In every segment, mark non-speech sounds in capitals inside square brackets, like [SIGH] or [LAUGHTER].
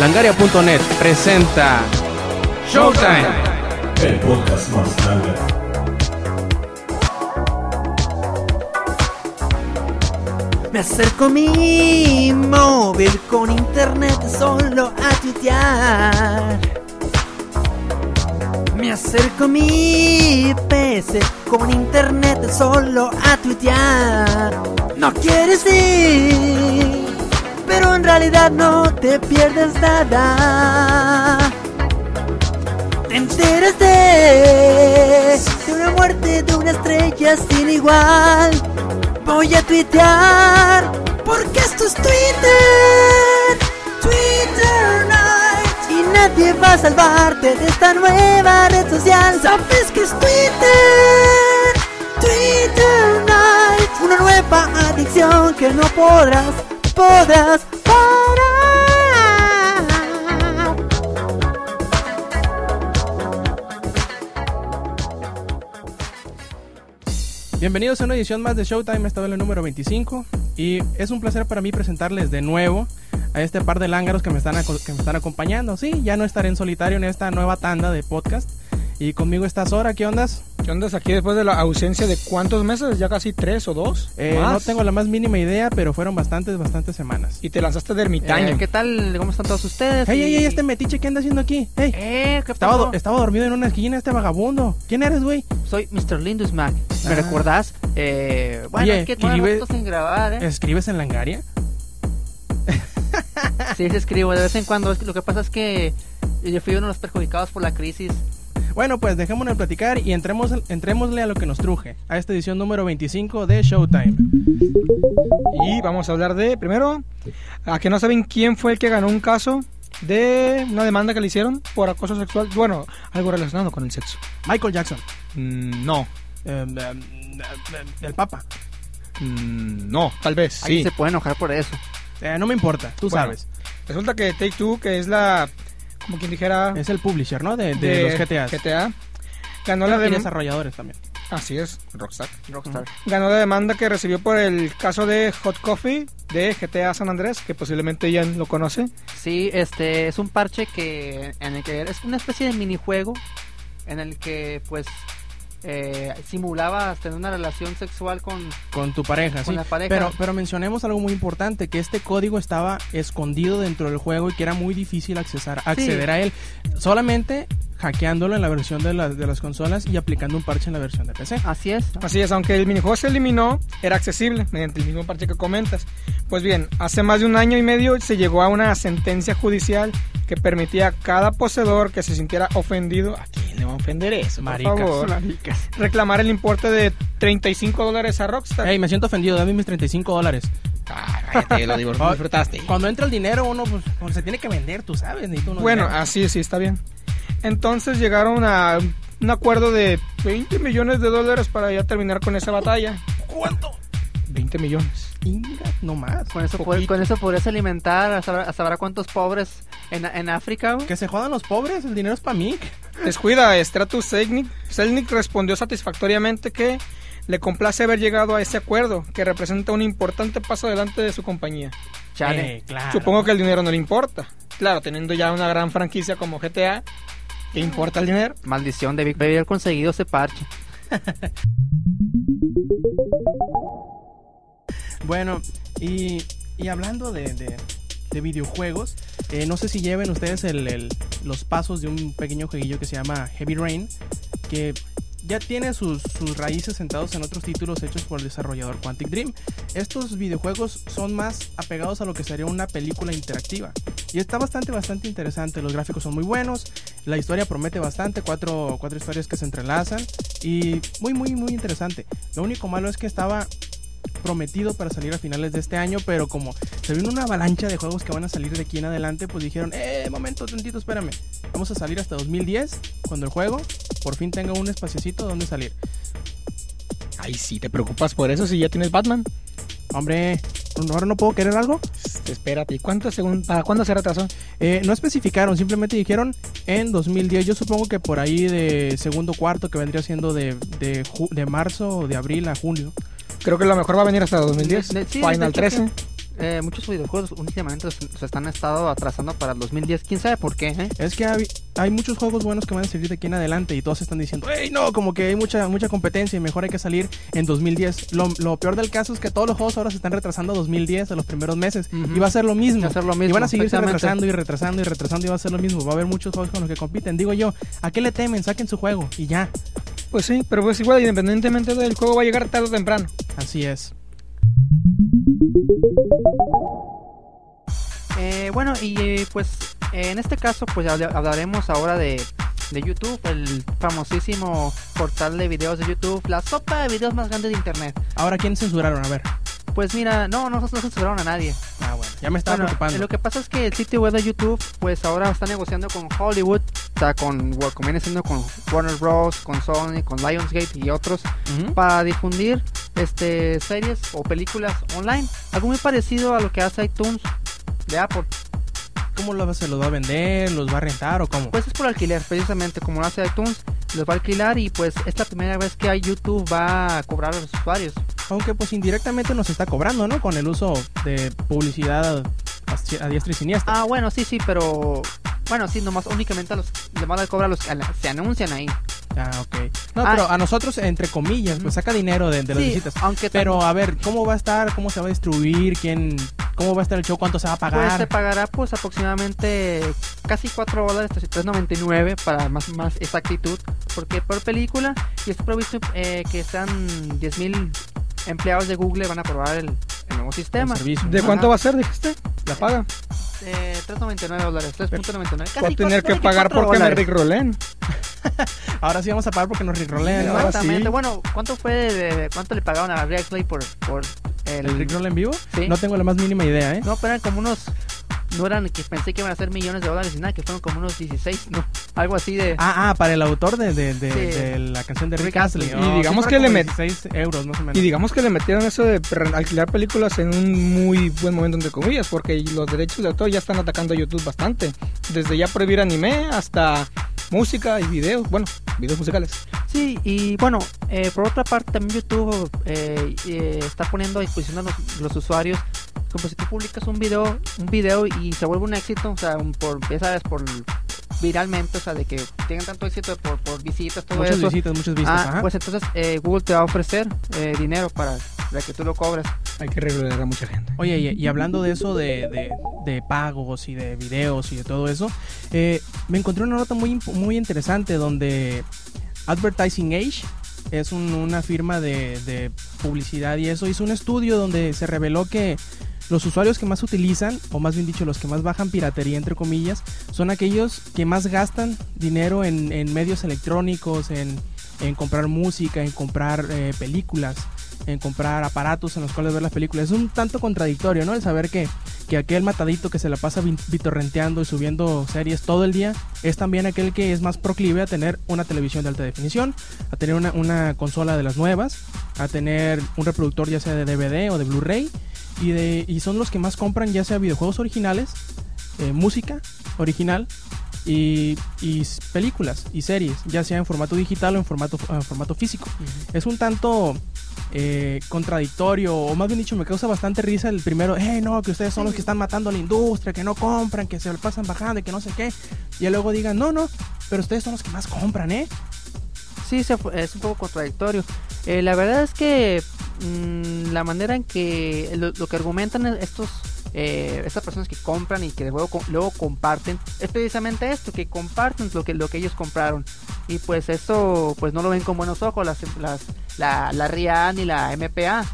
Langaria.net presenta Showtime. El podcast más grande. Me acerco mi móvil con internet solo a tuitear. Me acerco mi PC con internet solo a tuitear. No quieres ir, pero en realidad no te pierdes nada. Te enteras de, una muerte de una estrella sin igual. Voy a tuitear porque esto es Twitter. Twitter Night. Y nadie va a salvarte de esta nueva red social. ¿Sabes que es Twitter? Twitter Night. Una nueva adicción que no podrás, podrás parar. Bienvenidos a una edición más de Showtime, esta vez la número 25. Y es un placer para mí presentarles de nuevo a este par de lángaros que me están, que me están acompañando. Sí, ya no estaré en solitario en esta nueva tanda de podcast. Y conmigo está Sora, ¿qué ondas? ¿Qué onda aquí después de la ausencia de cuántos meses? ¿Ya casi tres o dos? Eh, no tengo la más mínima idea, pero fueron bastantes, bastantes semanas. Y te lanzaste de ermitaño. Eh, ¿Qué tal? ¿Cómo están todos ustedes? ¡Ey, ey, ey! Este metiche, ¿qué anda haciendo aquí? ¡Ey! Eh, ¿qué Estaba, do- estaba dormido en una esquina este vagabundo. ¿Quién eres, güey? Soy Mr. Lindus Mac. ¿Me Ah. recuerdas? Eh, bueno, Oye, es que tiene escribe- rato sin grabar, ¿eh? ¿Escribes en Langaria? Sí, sí escribo de vez en cuando. Lo que pasa es que yo fui uno de los perjudicados por la crisis. Bueno, pues dejémonos platicar y entremos, entrémosle a lo que nos truje, a esta edición número 25 de Showtime. Y vamos a hablar de, primero, a que no saben quién fue el que ganó un caso de una demanda que le hicieron por acoso sexual. Bueno, algo relacionado con el sexo. Michael Jackson, Mm, no, eh, el Papa. Mm, no, tal vez, Alguien sí. se puede enojar por eso. Eh, no me importa, tú Bueno. sabes. Resulta que Take Two, que es la, como quien dijera, Es el publisher, ¿no? De, de los GTAs. GTA, ganó la y demanda. desarrolladores también. Así es, Rockstar. Rockstar. Ganó la demanda que recibió por el caso de Hot Coffee de GTA San Andrés, que posiblemente ya lo conoce. Sí, este es un parche que en el que es una especie de minijuego en el que pues eh, simulabas tener una relación sexual con Con tu pareja, Con sí. la pareja. Pero, pero mencionemos algo muy importante, que este código estaba escondido dentro del juego y que era muy difícil accesar, acceder a él. Solamente hackeándolo en la versión de, las de las consolas y aplicando un parche en la versión de PC. Así es. ¿no? Así es, aunque el minijuego se eliminó, era accesible mediante el mismo parche que comentas. Pues bien, hace más de un año y medio se llegó a una sentencia judicial que permitía a cada poseedor que se sintiera ofendido, ¿a quién le va a ofender eso? Maricas. Por favor, reclamar el importe de 35 dólares a Rockstar. Ey, me siento ofendido, dame mis 35 dólares. Ay, cállate, lo digo, [LAUGHS] Ah, disfrutaste. Cuando entra el dinero, uno pues, pues, se tiene que vender, tú sabes. Bueno, dinero. así sí, está bien. Entonces llegaron a un acuerdo de 20 millones de dólares para ya terminar con esa batalla. ¿Cuánto? 20 millones. Inga, no más. Con eso, Poquito. pod- con eso podrías alimentar a saber, a saber a cuántos pobres en, en África. güey. Que se jodan los pobres, el dinero es para mí. Descuida, Stratus Selnick, Selnick respondió satisfactoriamente que le complace haber llegado a ese acuerdo, que representa un importante paso adelante de su compañía. Chale. Eh, claro. Supongo que el dinero no le importa. Claro, teniendo ya una gran franquicia como GTA, ¿qué importa el dinero? Maldición, debí haber conseguido ese parche. [LAUGHS] Bueno, y, y hablando de, de- de videojuegos, eh, no sé si lleven ustedes el- el- los pasos de un pequeño jueguillo que se llama Heavy Rain, que ya tiene sus, sus raíces sentados en otros títulos hechos por el desarrollador Quantic Dream. Estos videojuegos son más apegados a lo que sería una película interactiva. Y está bastante, bastante interesante. Los gráficos son muy buenos. La historia promete bastante. Cuatro, cuatro historias que se entrelazan. Y muy, muy, muy interesante. Lo único malo es que estaba prometido para salir a finales de este año, pero como se vino una avalancha de juegos que van a salir de aquí en adelante, pues dijeron, eh, momento, tantito, espérame, vamos a salir hasta 2010, cuando el juego por fin tenga un espaciocito donde salir. Ay, sí, ¿te preocupas por eso si ya tienes Batman? Hombre, ¿ahora no puedo querer algo? Espérate, ¿y cuánto ¿para cuándo se retrasó? Eh, no especificaron, simplemente dijeron en 2010. Yo supongo que por ahí de segundo cuarto, que vendría siendo de, de, ju- de marzo o de abril a junio. Creo que lo mejor va a venir hasta 2010. De- de- sí, Final hecho, 13. Eh, muchos videojuegos últimamente se están estado atrasando para el 2010. ¿Quién sabe por qué? eh? Es que hay, hay muchos juegos buenos que van a salir de aquí en adelante y todos están diciendo, hey, no, como que hay mucha mucha competencia y mejor hay que salir en 2010. Lo, lo peor del caso es que todos los juegos ahora se están retrasando a 2010, a los primeros meses, y va a ser lo mismo. Va a ser lo mismo, y van a seguirse retrasando y retrasando y retrasando y va a ser lo mismo. Va a haber muchos juegos con los que compiten. Digo yo, ¿a qué le temen? Saquen su juego y ya. Pues sí, pero pues igual, independientemente del juego, va a llegar tarde o temprano. Así es. Eh, bueno, y eh, pues en este caso pues habla- hablaremos ahora de, de YouTube, el famosísimo portal de videos de YouTube, la sopa de videos más grande de internet. Ahora, ¿quién censuraron? A ver. Pues mira, no, no, no censuraron a nadie. Ah, bueno. Ya me estaba Bueno, preocupando. lo que pasa es que el sitio web de YouTube, pues ahora está negociando con Hollywood, o sea, con, como viene siendo con Warner Bros, con Sony, con Lionsgate y otros, para difundir este series o películas online. Algo muy parecido a lo que hace iTunes de Apple. ¿Cómo lo, se los va a vender? ¿Los va a rentar o cómo? Pues es por alquiler, precisamente como lo hace iTunes, los va a alquilar y pues es la primera vez que YouTube va a cobrar a los usuarios. Aunque pues indirectamente nos está cobrando, ¿no? Con el uso de publicidad a, a diestra y siniestra. Ah, bueno, sí, sí, pero bueno, sí, nomás únicamente a los le van a cobrar los que se anuncian ahí. Ah, ok. No, Ah. pero a nosotros, entre comillas, pues saca dinero de, de las Sí, visitas. aunque Pero a ver, ¿cómo va a estar? ¿Cómo se va a distribuir? ¿Quién? ¿Cómo va a estar el show? ¿Cuánto se va a Pues pagar? se pagará pues aproximadamente casi 4 dólares, 3.99 para más, más exactitud, porque por película y está previsto eh, que sean 10.000 empleados de Google van a probar el, el nuevo El sistema. servicio. ¿De Ajá. cuánto va a ser, dijiste? La paga. Eh, 3.99 dólares, 3.99. Casi Voy a tener que pagar porque me dólares. rickrolen. [LAUGHS] Ahora sí vamos a pagar porque nos. Ahora Exactamente. sí. Bueno, ¿cuánto fue de- cuánto le pagaron a Rexley por por el, ¿El rickroll en vivo? Sí. No tengo la más mínima idea, ¿eh? No, pero eran como unos no eran que pensé que iban a ser millones de dólares ni nada, que fueron como unos 16, no, [LAUGHS] algo así de Ah, ah, para el autor de, de, de, Sí. de la canción de Rick Astley. Y digamos sí, que le como met- 16 euros, más o menos. Y digamos que le metieron eso de alquilar películas en un muy buen momento, entre comillas, porque los derechos de autor ya están atacando a YouTube bastante. Desde ya prohibir anime hasta música y videos, bueno, videos musicales. Sí, y bueno, eh, por otra parte también YouTube eh, eh, está poniendo a disposición a los, los usuarios como si tú publicas un video, un video y se vuelve un éxito, o sea, un- por, ya sabes, por viralmente, o sea, de que tengan tanto éxito por, por visitas, todo Muchas eso. visitas, muchas vistas. Ah, ajá. pues entonces eh, Google te va a ofrecer eh, dinero para, para que tú lo cobres. Hay que regular a mucha gente. Oye, y, y hablando de eso, de, de, de pagos y de videos y de todo eso, eh, me encontré una nota muy, muy interesante donde Advertising Age es un- una firma de, de publicidad y eso hizo un estudio donde se reveló que los usuarios que más utilizan, o más bien dicho, los que más bajan piratería, entre comillas, son aquellos que más gastan dinero en, medios electrónicos, en, comprar música, en comprar eh, películas, en comprar aparatos en los cuales ver las películas. Es un tanto contradictorio, ¿no? El saber que, que aquel matadito que se la pasa vitorrenteando y subiendo series todo el día es también aquel que es más proclive a tener una televisión de alta definición, a tener una, una consola de las nuevas, a tener un reproductor ya sea de DVD o de Blu-ray y, de, y son los que más compran ya sea videojuegos originales, eh, música original y, y películas y series, ya sea en formato digital o en formato, en formato físico. Es un tanto eh, contradictorio, o más bien dicho, me causa bastante risa el primero, eh, no, que ustedes son los que están matando a la industria, que no compran, que se lo pasan bajando y que no sé qué. Y luego digan, no, no, pero ustedes son los que más compran, ¿eh? Sí, se es un poco contradictorio. Eh, la verdad es que mm, la manera en que lo, lo que argumentan estos eh, estas personas que compran y que luego, luego comparten es precisamente esto, que comparten lo que lo que ellos compraron y pues eso pues no lo ven con buenos ojos las, las la, la RIA ni la MPA.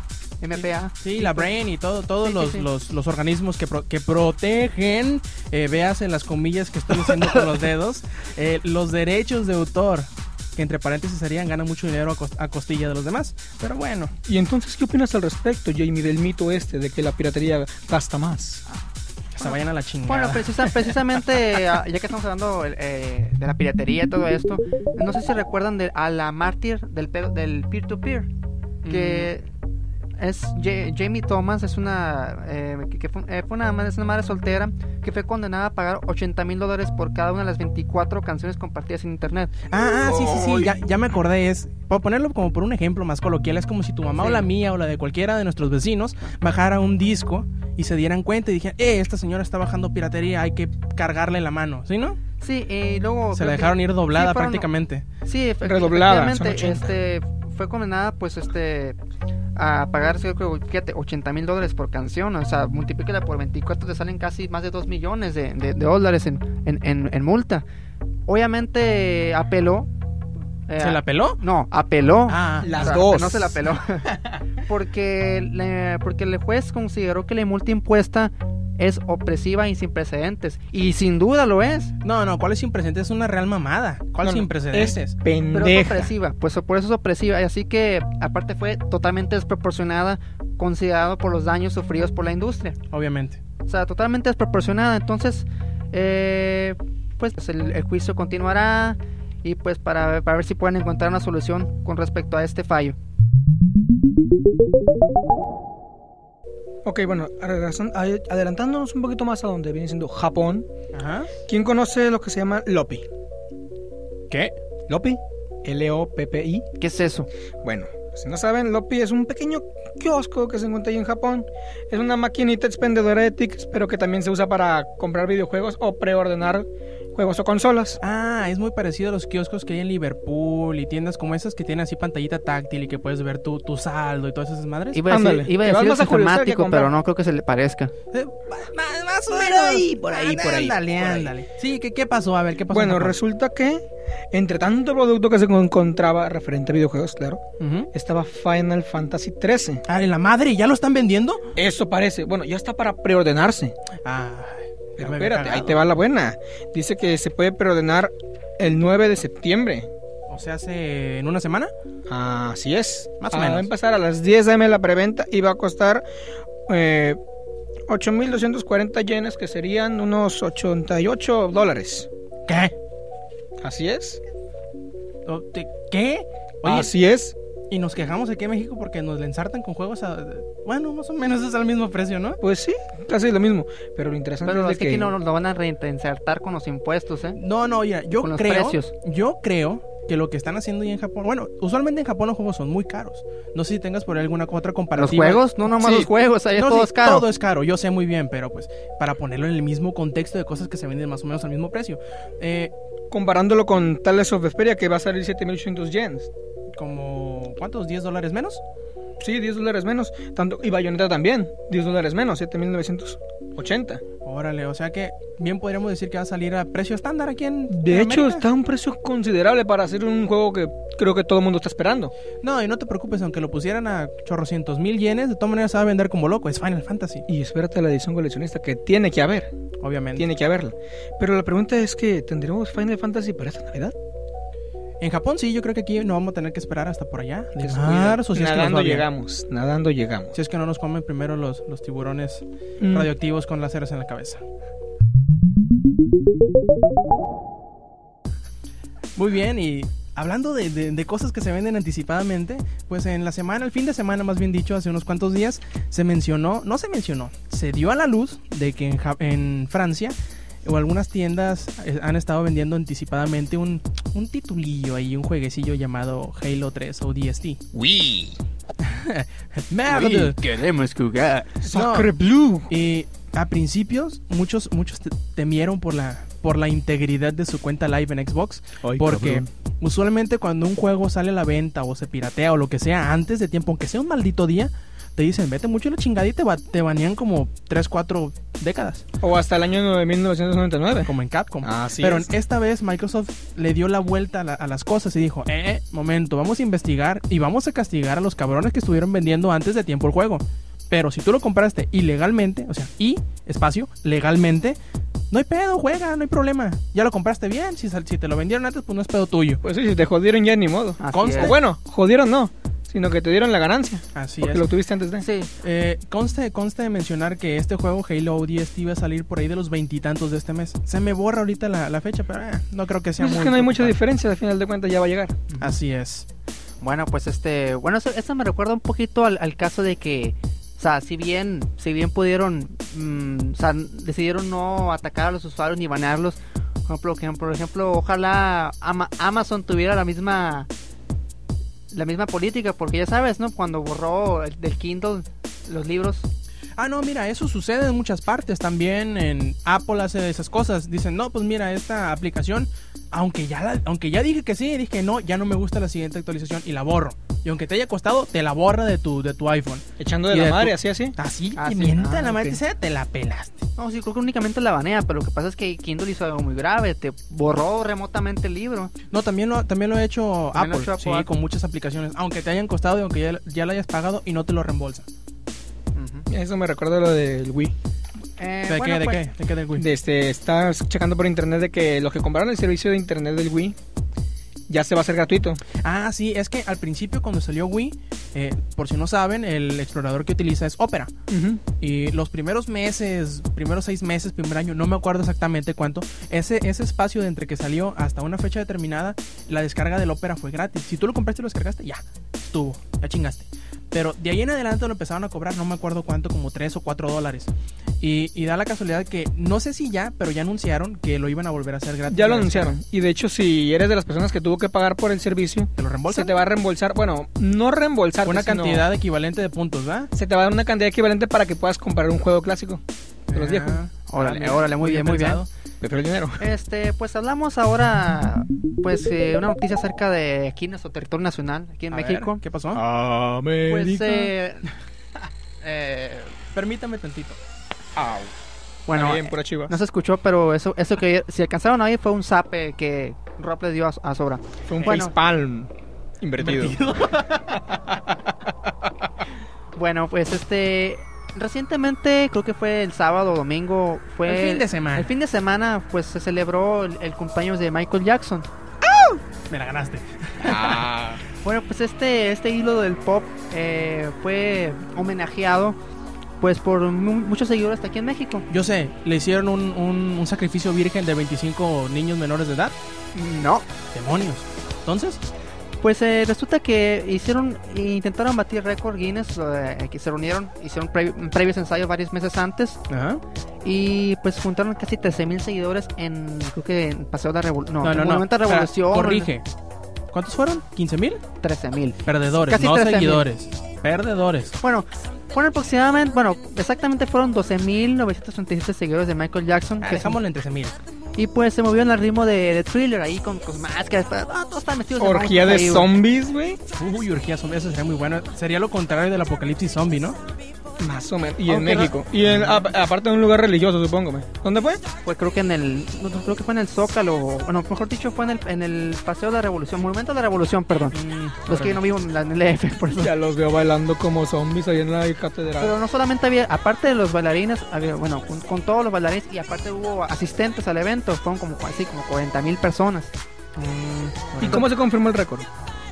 MPA. Sí, la Brain y todo, todos sí, los, sí. Los, los organismos que, pro- que protegen, eh, veas en las comillas que estoy haciendo con los dedos, [LAUGHS] eh, los derechos de autor, que entre paréntesis serían, ganan mucho dinero a, cos- a costilla de los demás. Pero bueno, ¿Y entonces qué opinas al respecto, Jamie, del mito este de que la piratería gasta más? que se vayan a la chingada. Bueno, precisa- [LAUGHS] precisamente, ah, ya que estamos hablando eh, de la piratería y todo esto, no sé si recuerdan de, a la mártir del, pe- del peer-to-peer, que es Ja- Jamie Thomas, es una, eh, que, que fue, eh, fue una, ma- es una madre soltera que fue condenada a pagar 80 mil dólares por cada una de las 24 canciones compartidas en internet. Ah, ah, sí, sí, sí, ya, ya me acordé. Es, para ponerlo como por un ejemplo más coloquial, es como si tu mamá o la mía o la de cualquiera de nuestros vecinos bajara un disco y se dieran cuenta y dijeran, eh, esta señora está bajando piratería, hay que cargarle la mano, ¿sí, no? Sí, y luego... Se la que- dejaron ir doblada sí, fueron- prácticamente. Sí, efe- Redoblada, efectivamente, 80. este, fue condenada, pues, este, a pagar, fíjate, 80 mil dólares por canción, o sea, multiplícala por 24, te salen casi más de 2 millones de, de- de dólares en, en, en- en multa. Obviamente, apeló. Eh, ¿Se la peló? No, apeló. Ah, Las O sea, dos. No se la peló. [LAUGHS] porque, le- porque el juez consideró que la multa impuesta es opresiva y sin precedentes. Y sin duda lo es. no, no, ¿cuál es sin precedentes? Es una real mamada. ¿Cuál No, sin precedentes? Es Pero es opresiva, pues por eso es opresiva. Y así que, aparte, fue totalmente desproporcionada, considerado por los daños sufridos por la industria. Obviamente. O sea, totalmente desproporcionada. Entonces, eh, pues el, el juicio continuará y pues para, para ver si pueden encontrar una solución con respecto a este fallo. Ok, bueno, adelantándonos un poquito más a donde viene siendo Japón. Ajá. ¿Quién conoce lo que se llama Lopi? ¿Qué? Lopi, L-O-P-P-I. ¿Qué es eso? Bueno, si no saben, Lopi es un pequeño kiosco que se encuentra ahí en Japón. Es una maquinita expendedora de tickets, pero que también se usa para comprar videojuegos o preordenar juegos o consolas. Ah, es muy parecido a los kioscos que hay en Liverpool y tiendas como esas que tienen así pantallita táctil y que puedes ver tu, tu saldo y todas esas madres. Iba a Ándale, decir, iba a que vas decir más a curiosidad que informático, comprar. pero no creo que se le parezca. Eh, más, más o Por menos. ahí, por ahí, por ahí, Ándale, por ahí. ándale. Sí, ¿qué, ¿qué pasó? A ver, ¿qué pasó? Bueno, resulta que entre tanto producto que se encontraba referente a videojuegos, claro, Ujú. estaba Final Fantasy XIII. Ah, ¿en la madre? ¿Ya lo están vendiendo? Eso parece. Bueno, ya está para preordenarse. Ay, Pero espérate, ahí te va la buena. Dice que se puede preordenar el 9 de septiembre. O sea, hace en una semana. Así es. Más o Ah, menos. Va a empezar a las 10 am la preventa y va a costar eh, 8.240 yenes, que serían unos 88 dólares. ¿Qué? Así es. ¿Qué? Oye, Así es. Y nos quejamos aquí en México porque nos le ensartan con juegos a... Bueno, más o menos es al mismo precio, ¿no? Pues sí, casi lo mismo. Pero lo interesante Pero es es que aquí no lo van a reinsertar con los impuestos, ¿eh? No, no, ya, yo Con los creo... precios. Yo creo que lo que están haciendo ahí en Japón... Bueno, usualmente en Japón los juegos son muy caros. No sé si tengas por ahí alguna otra Los comparativa. juegos, no nomás Sí. los juegos, ahí No, todo sí, es caro. Todo es caro, yo sé muy bien, pero pues para ponerlo en el mismo contexto de cosas que se venden más o menos al mismo precio. Eh, Comparándolo con Tales of Vesperia, que va a salir 7.800 yens. Como... ¿Cuántos? ¿10 dólares menos? Sí, 10 dólares menos. Tanto, y Bayonetta también, 10 dólares menos, 7.980. Órale, o sea que bien podríamos decir que va a salir a precio estándar aquí en De en hecho, América. está a un precio considerable para hacer un juego que creo que todo el mundo está esperando. No, y no te preocupes, aunque lo pusieran a chorrocientos mil yenes, de todas maneras se va a vender como loco. Es Final Fantasy, Y espérate la edición coleccionista, que tiene que haber, obviamente. tiene que haberla. Pero la pregunta es que, ¿tendremos Final Fantasy para esta Navidad? En Japón sí, yo creo que aquí no vamos a tener que esperar hasta por allá. De Que marzo, si es que nos nadando va bien. llegamos, nadando llegamos. Si es que no nos comen primero los, los tiburones Mm. radioactivos con láseres en la cabeza. Muy bien, y hablando de, de- de cosas que se venden anticipadamente, pues en la semana, el fin de semana más bien dicho, hace unos cuantos días, se mencionó, no se mencionó, se dio a la luz de que en, Ja- en Francia o algunas tiendas eh, han estado vendiendo anticipadamente un, un titulillo ahí, un jueguecillo llamado Halo 3 o DST. Oui, Merde. queremos jugar. Sacre Blue. Y a principios muchos muchos te- temieron por la por la integridad de su cuenta live en Xbox porque usualmente cuando un juego sale a la venta o se piratea o lo que sea antes de tiempo, aunque sea un maldito día, te dicen, "Vete mucho la chingada" y te, te banean como 3 4 décadas, O hasta el año de 1999. como en Capcom. Así Pero es. esta vez Microsoft le dio la vuelta a, la- a las cosas y dijo, eh, momento, vamos a investigar y vamos a castigar a los cabrones que estuvieron vendiendo antes de tiempo el juego. Pero si tú lo compraste ilegalmente, o sea, y, espacio, legalmente, no hay pedo, juega, no hay problema. Ya lo compraste bien, si, te lo vendieron antes, pues no es pedo tuyo. Pues sí, si te jodieron ya ni modo. Así Conste. es. O bueno, jodieron no, sino que te dieron la ganancia. Así porque es. lo tuviste antes de. Sí, Eh, conste, conste de mencionar que este juego Halo ODST iba a salir por ahí de los veintitantos de este mes. Se me borra ahorita la, la fecha, pero eh, no creo que sea Pues muy es que no hay mucha diferencia, al final de cuentas ya va a llegar. Así es. Bueno, pues este, bueno, eso, eso me recuerda un poquito al, al caso de que, sea, si bien, si bien pudieron, mm, o sea, decidieron no atacar a los usuarios ni banearlos, por ejemplo, que, por ejemplo, ojalá Ama- Amazon tuviera la misma, la misma política, porque ya sabes, ¿no? Cuando borró el- del Kindle los libros, Ah, no, mira, eso sucede en muchas partes. También en Apple hace esas cosas. Dicen, no, pues mira, esta aplicación, aunque ya, la- aunque ya dije que sí, dije no, ya no me gusta la siguiente actualización y la borro. Y aunque te haya costado, te la borra de tu, de tu iPhone. Echando de Y la de madre, tu- así, así. Así, Ah, te sí. mienta Ah, la madre, te la pelaste. no, sí, creo que únicamente la banea, pero lo que pasa es que Kindle hizo algo muy grave, te borró remotamente el libro. No, también lo, también lo ha hecho También lo Apple, hecho sí, Apple. con muchas aplicaciones. Aunque te hayan costado y aunque ya, ya la hayas pagado y no te lo reembolsa. Eso me recuerda lo del Wii. Eh, ¿De, bueno, qué, ¿De pues, qué? ¿De qué del Wii? De este, estás checando por internet de que los que compraron el servicio de internet del Wii ya se va a hacer gratuito. Ah, sí, es que al principio cuando salió Wii, eh, por si no saben, el explorador que utiliza es Opera. Y los primeros meses, primeros seis meses, primer año, no me acuerdo exactamente cuánto, ese, ese espacio de entre que salió hasta una fecha determinada, la descarga del Opera fue gratis. Si tú lo compraste y lo descargaste, ya, estuvo, ya chingaste. Pero de ahí en adelante lo empezaron a cobrar, no me acuerdo cuánto, como 3 o 4 dólares. Y, y da la casualidad que, no sé si ya, pero ya anunciaron que lo iban a volver a hacer gratis. Ya lo anunciaron. Y de hecho, si eres de las personas que tuvo que pagar por el servicio, ¿Te lo se te va a reembolsar, bueno, no reembolsar Una cantidad equivalente de puntos, ¿verdad? Se te va a dar una cantidad equivalente para que puedas comprar un juego clásico de los viejos. Ah, Órale, órale, muy bien, muy bien. Prefiero el dinero. Este, pues hablamos ahora, pues, eh, una noticia acerca de aquí en nuestro territorio nacional, aquí en A ver, México. ¿Qué pasó? Pues, eh, [LAUGHS] eh, Permítame tantito. bueno, bien, pura chiva. no se escuchó, pero eso, eso que si alcanzaron a oír fue un zape que Rob le dio a, a Sobra. Fue un bueno. facepalm invertido. [LAUGHS] Bueno, pues este, recientemente, creo que fue el sábado o domingo, fue El fin de semana. El fin de semana, pues se celebró el, el cumpleaños de Michael Jackson. Me la ganaste. Ah, [LAUGHS] Bueno, pues este, este hilo del pop eh, fue homenajeado pues por mu- muchos seguidores aquí en México. Yo sé, le hicieron un, un- un sacrificio virgen de 25 niños menores de edad. No. Demonios. Entonces, Pues eh, resulta que hicieron, intentaron batir récord Guinness, eh, que se reunieron, hicieron pre- previos ensayos varios meses antes ajá. y pues juntaron casi 13 mil seguidores en, creo que en Paseo de la Revolución, no, no, en no, no. Monumento a la Espera, Revolución. corrige. ¿Cuántos fueron? ¿15 mil? 13 mil. Perdedores, Casi no 13,000. seguidores. Perdedores. Bueno, fueron aproximadamente, bueno, exactamente fueron 12.937 seguidores de Michael Jackson. Ah, que dejámoslo en 13 mil. Y pues se movieron al ritmo de, de thriller ahí con, con máscaras. todos están vestidos de orgía de ahí, zombies, güey. Uy, orgía zombie, eso sería muy bueno. Sería lo contrario del apocalipsis zombie, ¿no? Más o menos. Y en Aunque no- México. Y en, a- aparte de un lugar religioso, supongo. ¿Dónde fue? Pues creo que en el, no, no, creo que fue en el Zócalo, bueno, mejor dicho fue en el, en el Paseo de la Revolución, Monumento de la Revolución, perdón. Mm, Los que yo no vivo en la- en el EF, por eso. Ya los veo bailando como zombies ahí en la catedral. Pero no solamente había, aparte de los bailarines, había, bueno, con, con todos los bailarines y aparte hubo asistentes al evento, fueron como así, como 40 mil personas. ¿Y cómo se confirmó el récord?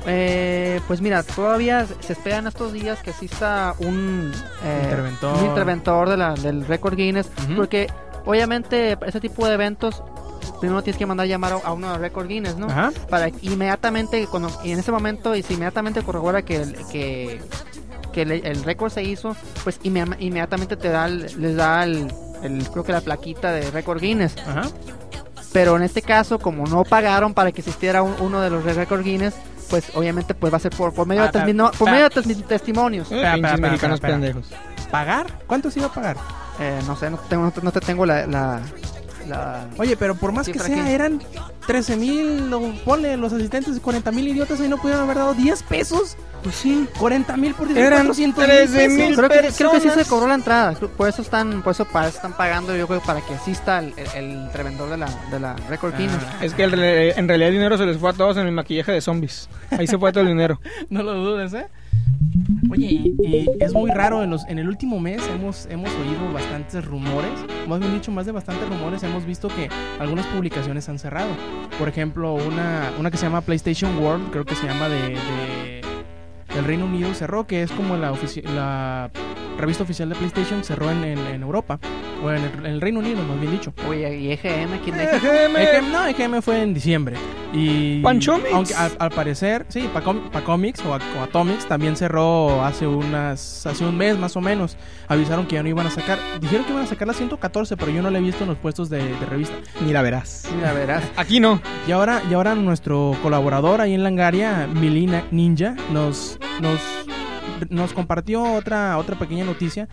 Eh, pues mira, todavía se esperan estos días que exista un eh, Interventor. un interventor de la, del récord Guinness, porque obviamente ese tipo de eventos primero tienes que mandar llamar a, uno de récord Guinness, ¿no? Ajá. Para inmediatamente, cuando, y en ese momento, y si inmediatamente corrobora que, el- que, que el, el récord se hizo, pues inme- inmediatamente te da, el- les da el, el- creo que la plaquita de récord Guinness. Ajá. Pero en este caso, como no pagaron para que existiera un- uno de los récord Guinness, pues obviamente pues va a ser por, por medio, Ah, de, testimino- por medio de testi- testimonios. Eh, Espera, pinches espera, mexicanos espera, espera. pendejos. ¿Pagar? ¿Cuánto se iba a pagar? Eh, no sé, no te tengo, no te, no te tengo la, la, la- Oye, pero por más que sea, aquí. eran 13 mil, ponle los asistentes, 40 mil idiotas y no pudieron haber dado 10 pesos. Pues sí. 40 mil por 10 Eran 400 13,000 pesos. Creo que, creo que sí se cobró la entrada. Por eso están, por eso están pagando, yo creo, para que asista el, el, el interventor de la, de la Record Ah. Guinness. Es que el en realidad el dinero se les fue a todos en el maquillaje de zombies. Ahí se fue todo el dinero. [LAUGHS] No lo dudes, ¿eh? Oye, y, y es muy raro, en, los, en el último mes hemos, hemos oído bastantes rumores, más bien dicho, más de bastantes rumores, hemos visto que algunas publicaciones han cerrado. Por ejemplo, una, una que se llama PlayStation World, creo que se llama de, de- Reino Unido, cerró, que es como la, la revista oficial de PlayStation, cerró en- en Europa. O en el, en el Reino Unido, más bien dicho. Oye, ¿y EGM aquí en México? EGM, no, EGM fue en diciembre. Y Panchomics. aunque al, al parecer, sí, Pacom- Pacomics o, A- o Atomics también cerró hace unas hace un mes más o menos. Avisaron que ya no iban a sacar. Dijeron que iban a sacar la 114, pero yo no la he visto en los puestos de, de revista. Ni la verás. Mira, verás. [LAUGHS] Aquí no. Y ahora, y ahora nuestro colaborador ahí en Langaria, Milina Ninja, nos, nos, nos compartió otra, otra pequeña noticia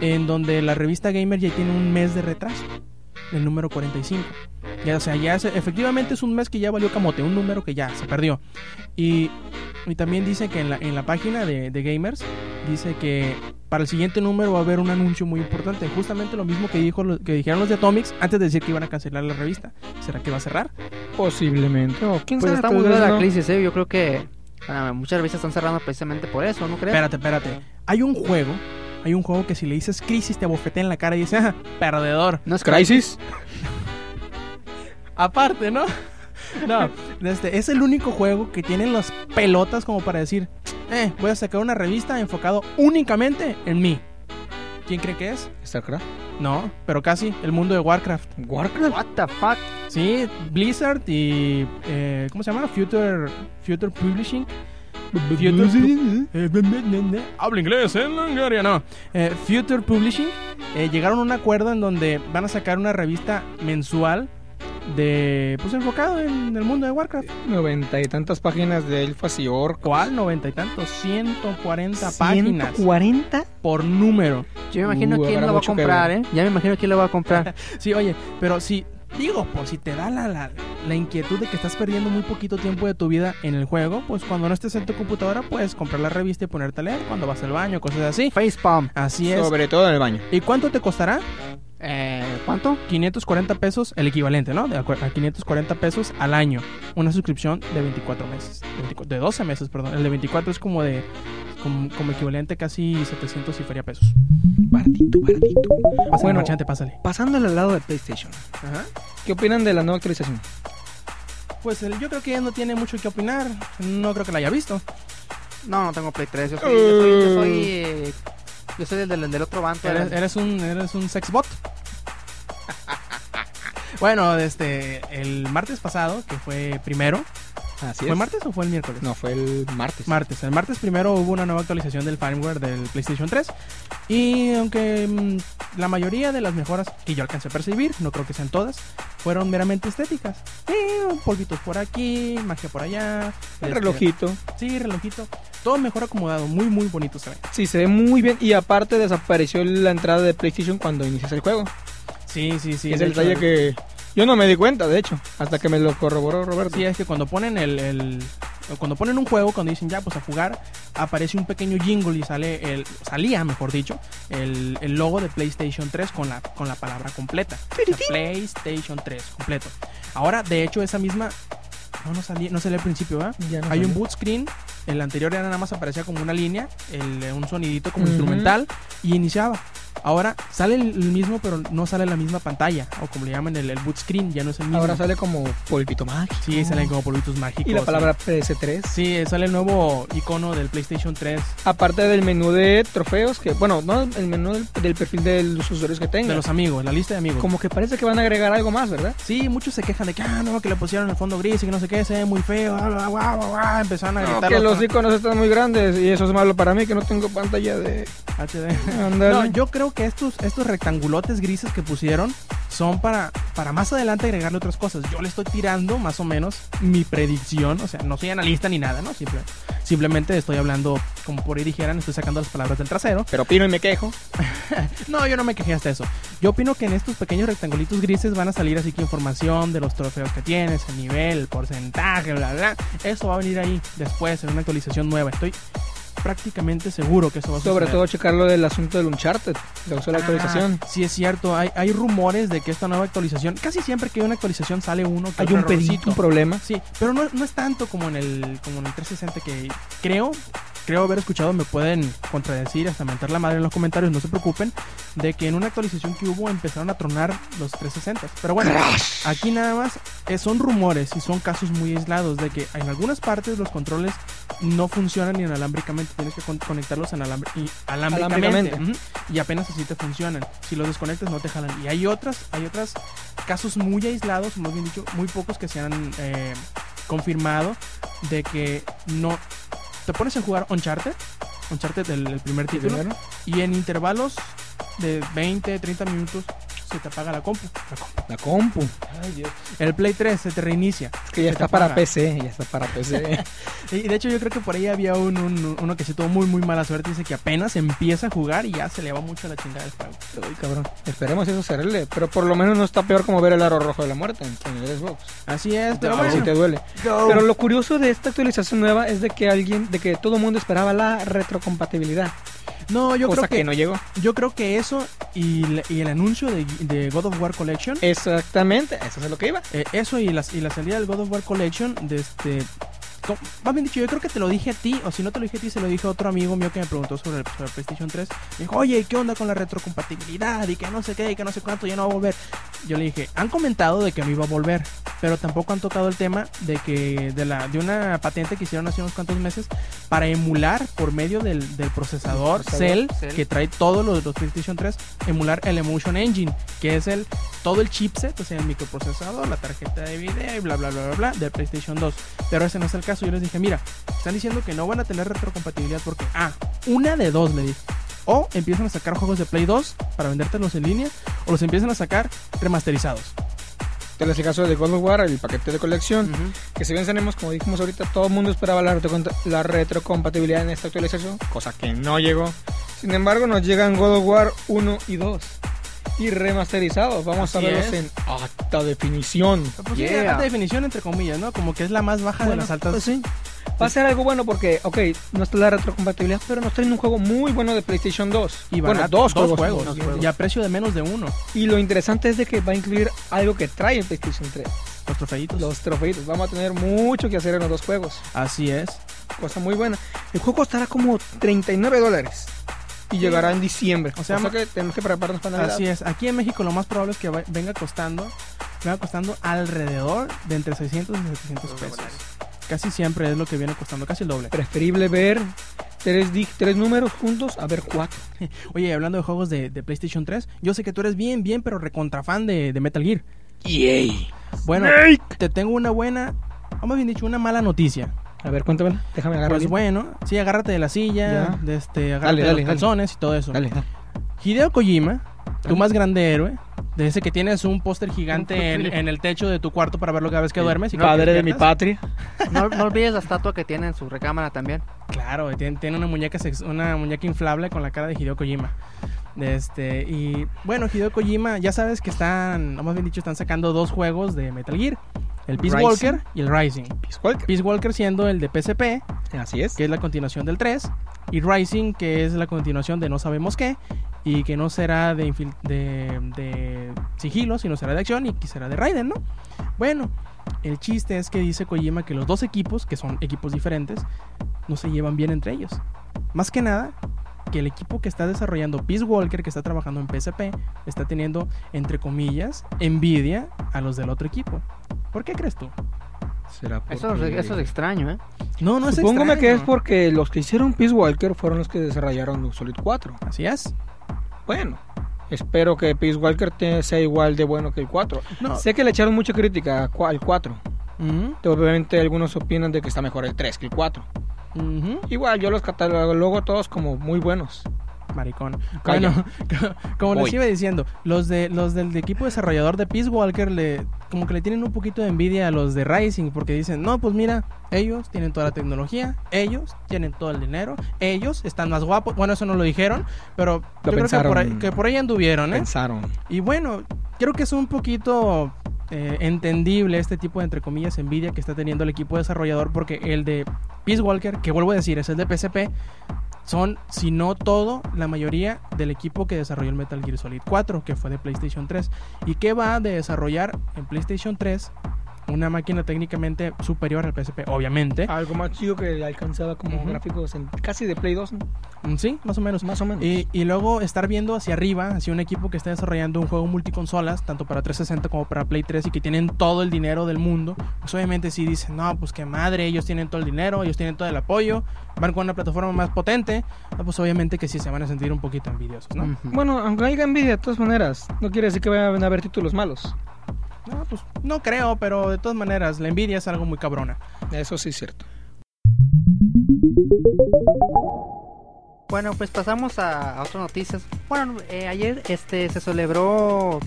en donde la revista Gamer ya tiene un mes de retraso, el número 45. Ya, o sea, ya es- efectivamente es un mes que ya valió camote, un número que ya se perdió. Y, y también dice que en la, en la página de, de Gamers, dice que para el siguiente número va a haber un anuncio muy importante. Justamente lo mismo que, dijo, que dijeron los de Atomics antes de decir que iban a cancelar la revista. ¿Será que va a cerrar? Posiblemente. O quién Pues sabe, está muy dura la no. crisis, ¿eh? Yo creo que ah, muchas revistas están cerrando precisamente por eso, ¿no crees? Espérate, espérate. Hay un juego, hay un juego que si le dices crisis te abofetea en la cara y dice, ah, perdedor. ¿No es Crisis. [LAUGHS] Aparte, ¿no? No, este, es el único juego que tiene las pelotas como para decir, eh, voy a sacar una revista enfocado únicamente en mí. ¿Quién cree que es? StarCraft. No, pero casi, el mundo de Warcraft. Warcraft. What the fuck? Sí, Blizzard y... eh, ¿Cómo se llama? Future, Future Publishing. Future, Eh, Habla inglés, ¿eh? Langaria, no. Eh, Future Publishing eh, llegaron a un acuerdo en donde van a sacar una revista mensual de. Pues enfocado en el mundo de Warcraft. Noventa y tantas páginas de elfas y orcos. ¿Cuál? Noventa y tantos. 140 páginas 140. por número. Yo me imagino Uh, quién lo va a comprar. ¿eh? Ya me imagino quién lo va a comprar. [LAUGHS] Sí, oye, pero si. Digo, pues si te da la, la, la inquietud de que estás perdiendo muy poquito tiempo de tu vida en el juego, pues cuando no estés en tu computadora puedes comprar la revista y ponerte a leer cuando vas al baño, cosas así. Facepalm. Así es. Sobre todo en el baño. ¿Y cuánto te costará? Eh, ¿Cuánto? 540 pesos, el equivalente, ¿no? De a 540 pesos al año. Una suscripción de 24 meses. De 24 de 12 meses, perdón. El de 24 es como de. Como, como equivalente casi 700 y feria pesos. Baratito, baratito. Pásale, Bueno. marchante, pásale. Pasando al lado de PlayStation. Ajá. ¿Qué opinan de la nueva actualización? Pues el- yo creo que ya no tiene mucho que opinar. No creo que la haya visto. No, no tengo Play 3. Yo soy, yo soy, yo soy, eh, yo soy del, del, del otro bando. Eres, eres un, eres un sexbot. Bueno, este, el martes pasado, que fue primero. Así ¿Fue martes o fue el miércoles? No, fue el martes. Martes. El martes primero hubo una nueva actualización del firmware del PlayStation 3. Y aunque mm, la mayoría de las mejoras que yo alcancé a percibir, no creo que sean todas, fueron meramente estéticas. Sí, polvitos por aquí, magia por allá. el este, relojito. Sí, relojito. Todo mejor acomodado, muy, muy bonito se ve. Sí, se ve muy bien. Y aparte desapareció la entrada de PlayStation cuando inicias el juego. Sí, sí, sí. es el detalle que yo no me di cuenta, de hecho, hasta que me lo corroboró Roberto. Sí, es que cuando ponen el, el- cuando ponen un juego, cuando dicen ya pues a jugar, aparece un pequeño jingle y sale el salía, mejor dicho, el, el logo de PlayStation 3 con la con la palabra completa. O sea, PlayStation 3 completo. Ahora, de hecho, esa misma no no salía, no salía al principio, ¿verdad? Ya no Hay un boot screen, el anterior era nada más aparecía como una línea, el, un sonidito como instrumental y iniciaba. Ahora sale el, mismo, pero no sale la misma pantalla, o como le llaman el, el boot screen, ya no es el mismo. Ahora sale como polvito mágico. Sí, salen como polvitos mágicos. Y la palabra PS3. Sí, sale el nuevo icono del PlayStation 3 Aparte del menú de trofeos, que bueno, no el menú del, del perfil de los usuarios que de tengan. los amigos, la lista de amigos. Como que parece que van a agregar algo más, ¿verdad? Sí, muchos se quejan de que, ah, no, que le pusieron el fondo gris y que no sé qué, se ve muy feo, bla, empezaron a No, gritar. que los iconos están muy grandes y eso es malo para mí que no tengo pantalla de HD. No, yo creo que estos, estos rectangulotes grises que pusieron son para, para más adelante agregarle otras cosas. Yo le estoy tirando más o menos mi predicción, o sea, no soy analista ni nada, ¿no? Simple- simplemente estoy hablando, como por ahí dijeran, estoy sacando las palabras del trasero. Pero opino y me quejo. [LAUGHS] No, yo no me quejé hasta eso. Yo opino que en estos pequeños rectangulitos grises van a salir así que información de los trofeos que tienes, el nivel, el porcentaje, bla, bla. Eso va a venir ahí después en una actualización nueva. Estoy prácticamente seguro que eso va a Sobre suceder. todo checar lo del asunto del Uncharted, la usó la actualización. Ah, sí, es cierto. Hay, hay rumores de que esta nueva actualización, casi siempre que hay una actualización sale uno que Hay un pedito, un problema. Sí, pero no, no es tanto como en el como en el 360 que creo creo haber escuchado, me pueden contradecir, hasta mentar la madre en los comentarios, no se preocupen, de que en una actualización que hubo empezaron a tronar los 360. Pero bueno, aquí nada más eh, son rumores y son casos muy aislados de que en algunas partes los controles no funcionan inalámbricamente, tienes que con- conectarlos en alambre- y alámbricamente, y apenas así te funcionan. Si los desconectas no te jalan. Y hay otras, hay otras casos muy aislados, más bien dicho, muy pocos que se han eh, confirmado de que no te pones a jugar Uncharted, Uncharted el, el primer título, Primero. y en intervalos de 20, 30 minutos se te apaga la compu. La compu. La compu. El Play 3 se te reinicia. Es que ya está para. PC, ya está para PC. [LAUGHS] Y de hecho yo creo que por ahí había un, un- uno que se tuvo muy muy mala suerte. Dice que apenas empieza a jugar y ya se le va mucho la chingada del juego. Uy, cabrón. Esperemos eso se arregle. Pero por lo menos no está peor como ver el aro rojo de la muerte en, el Xbox. Así es, pero A si bueno. te duele. Pero lo curioso de esta actualización nueva es de que alguien, de que todo el mundo esperaba la retrocompatibilidad. No, yo cosa creo que, que, no llegó. yo creo que eso y, y el anuncio de, de God of War Collection, Exactamente, eso es lo que iba. eh, eso y, las, y la salida del God of War Collection, de este... Más bien dicho, yo creo que te lo dije a ti, o si no te lo dije a ti, se lo dije a otro amigo mío que me preguntó sobre el, sobre el PlayStation 3. Me dijo, oye, ¿qué onda con la retrocompatibilidad? Y que no sé qué, y que no sé cuánto, ya no va a volver. Yo le dije, han comentado de que no iba a volver, pero tampoco han tocado el tema de que de la de una patente que hicieron hace unos cuantos meses para emular por medio del, del procesador, Procesador Cell, Cell. que trae todos los, los PlayStation 3, emular el Emotion Engine, que es el todo el chipset, o sea, el microprocesador, la tarjeta de video y bla bla bla bla bla del PlayStation 2. Pero ese no es el caso. Yo les dije, mira, están diciendo que no van a tener retrocompatibilidad porque, ah, una de dos le dije. O empiezan a sacar juegos de Play 2 para vendértelos en línea, o los empiezan a sacar remasterizados. Este es el caso de God of War, el paquete de colección. Que si bien tenemos, como dijimos ahorita, todo el mundo esperaba la, retrocont- la retrocompatibilidad en esta actualización, cosa que no llegó. Sin embargo, nos llegan God of War 1 y 2. Y remasterizados, vamos Así a verlos es. en alta definición. Pues sí, alta definición entre comillas, ¿no? Como que es la más baja de las altas. pues sí. Va a ser algo bueno porque, ok, no está la retrocompatibilidad, pero nos traen un juego muy bueno de PlayStation 2. Y bueno, barato, dos, juegos. juegos, dos juegos. y a precio de menos de uno. Y lo interesante es de que va a incluir algo que trae el PlayStation 3. Los trofeitos. Los trofeitos. Vamos a tener mucho que hacer en los dos juegos. Así es. Cosa muy buena. El juego costará como 39 dólares. Y llegará en diciembre. O O sea, que tenemos que prepararnos para Navidad. Así es. Aquí en México lo más probable es que va- venga costando, venga costando alrededor de entre 600 y 700 pesos. Casi siempre es lo que viene costando, casi el doble. Preferible ver tres, tres números juntos a ver cuatro. [LAUGHS] Oye, hablando de juegos de, de PlayStation 3, yo sé que tú eres bien, bien, pero recontrafan de, de Metal Gear. ¡Yay! Bueno, te tengo una buena, o más bien dicho, una mala noticia. A ver, cuéntamela. Déjame agarrar. Pues bueno, sí, agárrate de la silla, Ya. de este, agárrate de dale, los dale. calzones y todo eso. Dale, dale. Hideo Kojima, tu más grande héroe, de ese que tienes un póster gigante en, en el techo de tu cuarto para verlo cada vez que duermes. Y cuando Padre de mi patria. [LAUGHS] No, no olvides la estatua que tiene en su recámara también. Claro, tiene, tiene una muñeca sex- una muñeca inflable con la cara de Hideo Kojima. De Este, y bueno, Hideo Kojima, ya sabes que están, o más bien dicho, están sacando dos juegos de Metal Gear. El Peace Rising. Walker y el Rising. Peace Walker. Peace Walker siendo el de PSP, Así es. que es la continuación del 3. Y Rising, que es la continuación de no sabemos qué. Y que no será de, de, de sigilo, sino será de acción y que será de Raiden, ¿no? Bueno, el chiste es que dice Kojima que los dos equipos, que son equipos diferentes, no se llevan bien entre ellos. Más que nada, que el equipo que está desarrollando Peace Walker, que está trabajando en PSP, está teniendo, entre comillas, envidia a los del otro equipo. ¿Por qué crees tú? Será Eso, es- eso es extraño, ¿eh? No, no es Supóngome que es extraño. porque los que hicieron Peace Walker fueron los que desarrollaron Solid 4. Así es. Bueno, espero que Peace Walker sea igual de bueno que el 4. No. Sé que le echaron mucha crítica al 4. Ujú, Obviamente algunos opinan de que está mejor el 3 que el 4. Igual yo los catalogo todos como muy buenos. Maricón. Bueno, [LAUGHS] como les Voy. iba diciendo, los de los del equipo desarrollador de Peace Walker le como que le tienen un poquito de envidia a los de Rising porque dicen, "No, pues mira, ellos tienen toda la tecnología, ellos tienen todo el dinero, ellos están más guapos." Bueno, eso no lo dijeron, pero yo creo que pensaron. por, ahí, que por ahí anduvieron, ¿eh? Pensaron. Y bueno, creo que es un poquito eh, entendible este tipo de, entre comillas, envidia que está teniendo el equipo desarrollador porque el de Peace Walker, que vuelvo a decir, es el de PSP, son, si no todo, la mayoría del equipo que desarrolló el Metal Gear Solid 4, que fue de PlayStation 3. ¿Y qué va de desarrollar en PlayStation 3 una máquina técnicamente superior al PSP, obviamente. Algo más chido que alcanzaba como Ujú. gráficos en- casi de Play 2, ¿no? Mm, Sí, más o menos. Más o menos. Y, y luego estar viendo hacia arriba, hacia un equipo que está desarrollando un juego multiconsolas, tanto para 360 como para Play 3, y que tienen todo el dinero del mundo, pues obviamente sí dicen, no, pues qué madre, ellos tienen todo el dinero, ellos tienen todo el apoyo, van con una plataforma más potente, no, pues obviamente que sí se van a sentir un poquito envidiosos, ¿no? Ujú. Bueno, aunque haya envidia, de todas maneras, no quiere decir que vayan a haber títulos malos. No, pues no creo, pero de todas maneras, la envidia es algo muy cabrona. Eso sí es cierto. Bueno, pues pasamos a, a otras noticias. Bueno, eh, ayer este se celebró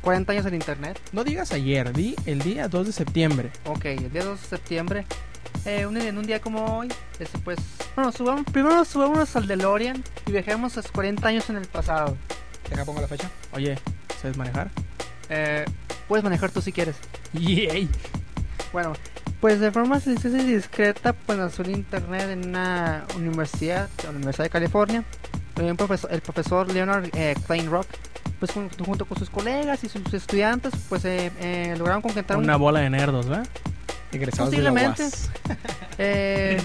40 años en internet. No digas ayer, di el día 2 de septiembre. Ok, el día 2 de septiembre. Eh, un, en un día como hoy, este, pues, bueno, subamos, primero subamos al DeLorean y viajemos a 40 años en el pasado. Deja pongo la fecha. Oye, ¿sabes manejar? Eh, puedes manejar tú si quieres. Yay. Bueno, pues de forma silenciosa y discreta, pues lanzó el internet en una universidad, la Universidad de California. El profesor, el profesor Leonard eh, Kleinrock, pues jun- junto con sus colegas y sus estudiantes, pues eh, eh, lograron concretar un- Una bola de nerdos, ¿verdad? Egresados de la Posiblemente. UAS. [LAUGHS] eh,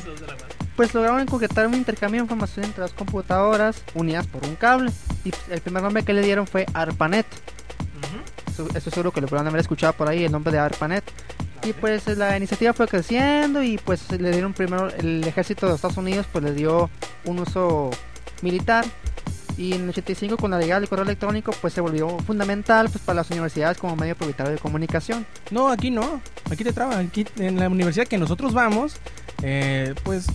pues lograron concretar un intercambio de información entre las computadoras unidas por un cable. Y el primer nombre que le dieron fue ARPANET. Estoy seguro que lo podrán haber escuchado por ahí, el nombre de ARPANET. Y pues la iniciativa fue creciendo y pues le dieron primero, el ejército de Estados Unidos pues le dio un uso militar. Y en el 85 con la llegada del correo electrónico pues se volvió fundamental pues para las universidades como medio prioritario de comunicación. No, aquí no. Aquí te traba. Aquí en la universidad que nosotros vamos, eh, pues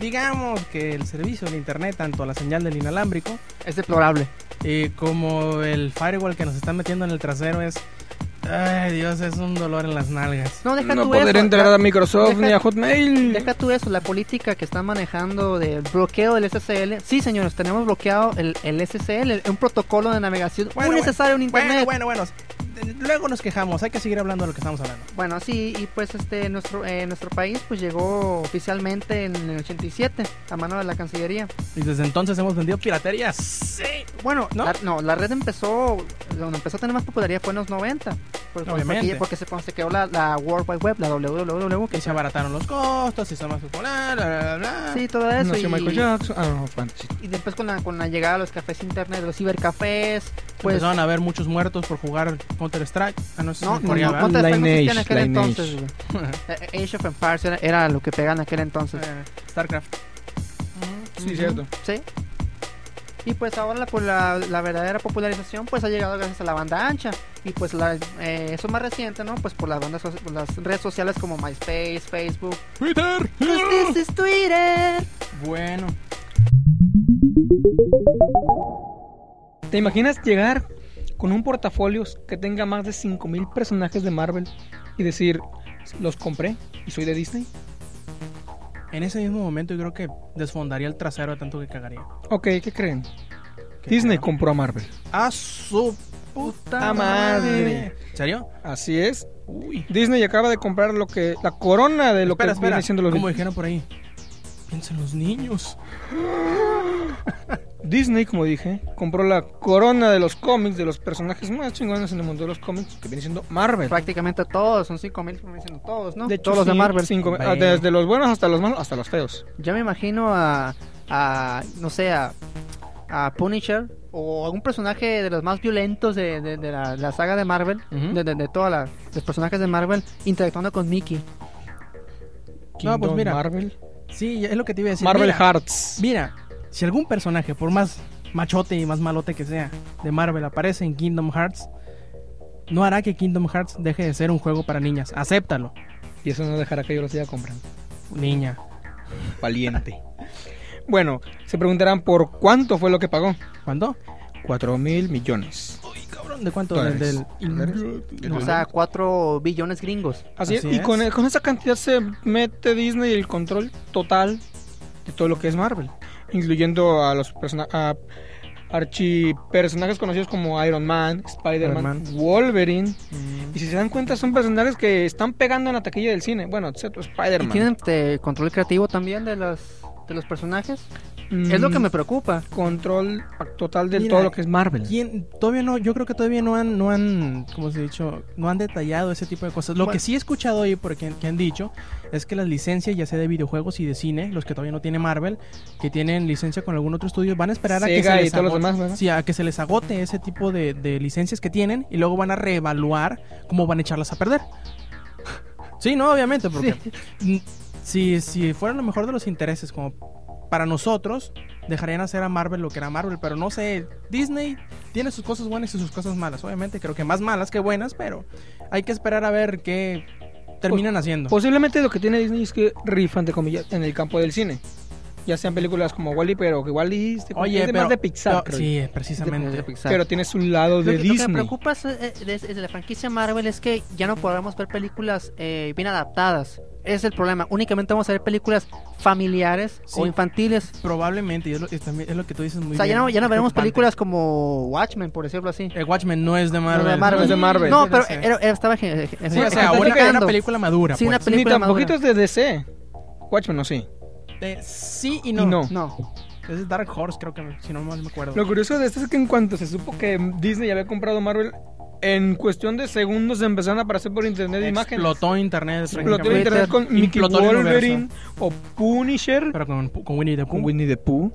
digamos que el servicio de internet, tanto la señal del inalámbrico Es deplorable. eh, como el firewall que nos están metiendo en el trasero es... Ay, Dios, es un dolor en las nalgas. No, deja No tú poder eso, entrar a Microsoft deja- ni a Hotmail. Deja tú eso, la política que están manejando del bloqueo del SSL. Sí, señores, tenemos bloqueado el, el SSL, un protocolo de navegación Bueno, muy necesario en Internet. Bueno, bueno, bueno. Luego nos quejamos. Hay que seguir hablando de lo que estamos hablando. Bueno, sí, y pues este nuestro eh, nuestro país pues llegó oficialmente en el 87 a mano de la Cancillería. Y desde entonces hemos vendido piratería. Sí. Bueno, ¿No? La, no, la red empezó, donde empezó a tener más popularidad fue en los 90. Por- por- Obviamente. Porque, porque se, cuando se creó la, la World Wide Web, la WWW, Que que se abarataron los costos, se hizo más popular, bla, bla, bla. Sí, todo eso. Nació y, Michael Jackson. Ah, no, y después con la, con la llegada de los cafés internet, de los cibercafés, pues... Empezaron a haber muchos muertos por jugar Counter Strike. Ah, no, No, no, no. Counter Strike no existía en aquel Lineage. entonces. güey. [LAUGHS] Eh, Age of Empires era, era lo que pegaba en aquel entonces. Eh, StarCraft. Sí, cierto. Sí. Y pues ahora la, pues, la, la verdadera popularización pues ha llegado gracias a la banda ancha. Y pues la, eh, eso es más reciente, ¿no? Pues por las, bandas, por las redes sociales como MySpace, Facebook. Twitter. Pues this is Twitter. Bueno. ¿Te imaginas llegar con un portafolio que tenga más de 5000 personajes de Marvel y decir, los compré y soy de Disney? En ese mismo momento yo creo que desfondaría el trasero de tanto que cagaría. Ok, ¿qué creen? ¿Qué Disney creo? compró a Marvel. A su puta madre. ¿En serio? Así es. Uy. Disney acaba de comprar lo que la corona de lo espera, que espera. viene siendo los Como dijeron por ahí. Piensa en los niños. [LAUGHS] Disney, como dije, compró la corona de los cómics de los personajes más chingones en el mundo de los cómics, que viene siendo Marvel. Prácticamente todos, son 5000, como dicen todos, ¿no? De hecho, todos los de Marvel. cinco- ah, desde los buenos hasta los malos, hasta los feos. Yo me imagino a, a no sé, a, a Punisher o algún personaje de los más violentos de, de- de la, la saga de Marvel, de, de, de todos los personajes de Marvel, interactuando con Mickey. No, pues mira. Marvel. Sí, es lo que te iba a decir. Marvel Mira, Hearts. Mira, si algún personaje, por más machote y más malote que sea, de Marvel aparece en Kingdom Hearts, no hará que Kingdom Hearts deje de ser un juego para niñas. Acéptalo, Y eso no dejará que yo lo siga comprando. niña. Valiente. bueno, se preguntarán por cuánto fue lo que pagó. ¿Cuánto? 4 mil millones. Cabrón, ¿de cuánto? Dólares. Del, Dólares. O sea, 4 billones gringos. Así, es. Y con, con esa cantidad se mete Disney el control total de todo lo que es Marvel. Incluyendo a los persona a archipersonajes conocidos como Iron Man, Spider-Man, Wolverine. Y si se dan cuenta, son personajes que están pegando en la taquilla del cine. Bueno, excepto ¿Y Spider-Man. tienen este, control creativo también de los, de los personajes? Es lo que me preocupa. Control total de Mira, todo lo que es Marvel. ¿Quién? Todavía no, yo creo que todavía no han, no han, como se ha dicho, no han detallado ese tipo de cosas. Lo Bueno. que sí he escuchado ahí, porque que han dicho, es que las licencias, ya sea de videojuegos y de cine, los que todavía no tiene Marvel, que tienen licencia con algún otro estudio, van a esperar a que se les agote- demás, a que se les agote ese tipo de, de licencias que tienen y luego van a reevaluar cómo van a echarlas a perder. [LAUGHS] Sí, no, obviamente, porque si, si fuera lo mejor de los intereses, como para nosotros, dejarían hacer a Marvel lo que era Marvel, pero no sé, Disney tiene sus cosas buenas y sus cosas malas, obviamente, creo que más malas que buenas, pero hay que esperar a ver qué terminan haciendo. Posiblemente lo que tiene Disney es que rifan, de comillas, en el campo del cine. Ya sean películas como Wally, pero que Wally es de, Oye, es de pero, más de Pixar. pero- creo yo. sí, precisamente. pero tiene su lado Lo de que, lo que me Disney. preocupa es, eh, de, de la franquicia Marvel es que ya no podremos ver películas eh, bien adaptadas. Ese es el problema. Únicamente vamos a ver películas familiares Sí. o infantiles. Probablemente, y es lo, es también- es lo que tú dices muy o sea, bien. ya no, ya no veremos películas como Watchmen, por decirlo así. El Watchmen no es de Marvel. No, de Marvel. No es de Marvel. No, Sí, pero era- era- estaba Sí, o sea, una, ejemplificando. una película madura. Sí, una pues. Ni película tampoco madura. es de DC. Watchmen, no, sí. Eh, sí y no. Y no. No. Es Dark Horse, creo que, si no mal me acuerdo. Lo curioso de esto es que en cuanto se supo que Disney había comprado Marvel, en cuestión de segundos empezaron a aparecer por internet imágenes. Explotó internet. Explotó internet con Mickey Wolverine o Punisher Pero con, con Winnie the Pooh. con Winnie the Pooh.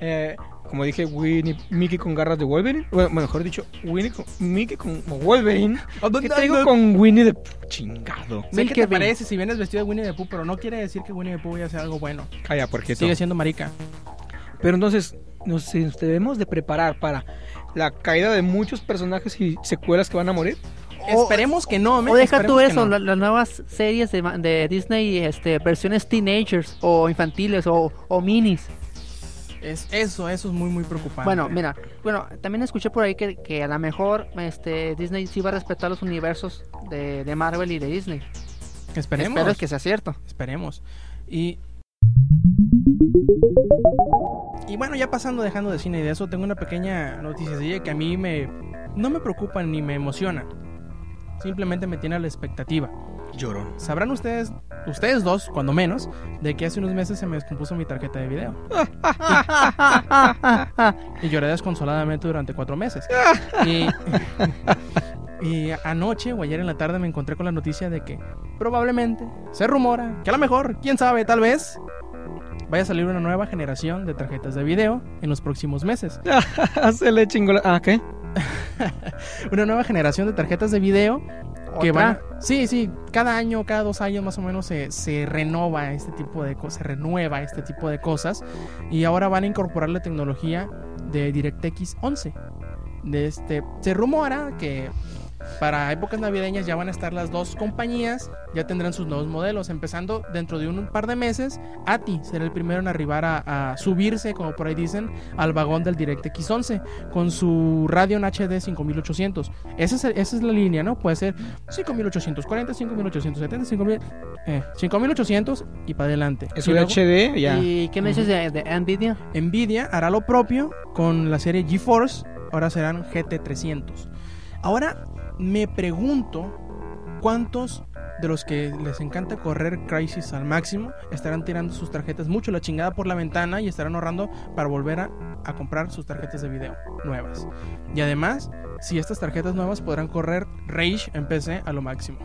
Eh, como dije, Winnie, Mickey con garras de Wolverine. Bueno, mejor dicho, Winnie con, Mickey con Wolverine. ¿Qué te digo con Winnie the Pooh? Chingado. Sé que te parece si vienes vestido de Winnie the Pooh, pero no quiere decir que Winnie the Pooh vaya a hacer algo bueno. Calla, porque Sigue siendo marica. Pero entonces nos debemos de preparar para la caída de muchos personajes y secuelas que van a morir. O- Esperemos que no, men, O deja tú esperemos que eso, no. la- las nuevas series de, de Disney, este, versiones teenagers o infantiles o, o minis. Es, eso, eso es muy, muy preocupante. Bueno, mira, bueno, también escuché por ahí que, que a lo mejor este, Disney sí va a respetar los universos de, de Marvel y de Disney. esperemos. Espero que sea cierto. Esperemos. Y. Y bueno, ya pasando, dejando de cine y de eso, tengo una pequeña noticia que a mí me. No me preocupa ni me emociona. Simplemente me tiene a la expectativa. Llorón. Sabrán ustedes, ustedes dos, cuando menos, de que hace unos meses se me descompuso mi tarjeta de video. y lloré desconsoladamente durante cuatro meses. y, y anoche o ayer en la tarde me encontré con la noticia de que probablemente, se rumora, que a lo mejor, quién sabe, tal vez, vaya a salir una nueva generación de tarjetas de video en los próximos meses. [LAUGHS] Se le chingó. Ah, ¿qué? [LAUGHS] Una nueva generación de tarjetas de video que ¿Otra? van a- sí sí cada año cada dos años más o menos se, se renova este tipo de cosas se renueva este tipo de cosas y ahora van a incorporar la tecnología de DirectX 11 de este se rumora que para épocas navideñas ya van a estar las dos compañías, ya tendrán sus nuevos modelos, empezando dentro de un par de meses. ATI será el primero en arribar a, a subirse, como por ahí dicen, al vagón del DirectX 11 con su Radeon HD 5800. Esa es, esa es la línea, ¿no? Puede ser 5840, 5870, 5000, eh, 5800 y para adelante. Es un HD, ya. ¿Y qué me dices de, de Nvidia? Nvidia hará lo propio con la serie GeForce, ahora serán GT300. Ahora me pregunto cuántos de los que les encanta correr Crisis al máximo estarán tirando sus tarjetas mucho la chingada por la ventana y estarán ahorrando para volver a, a comprar sus tarjetas de video nuevas. Y además, si estas tarjetas nuevas podrán correr Rage en PC a lo máximo.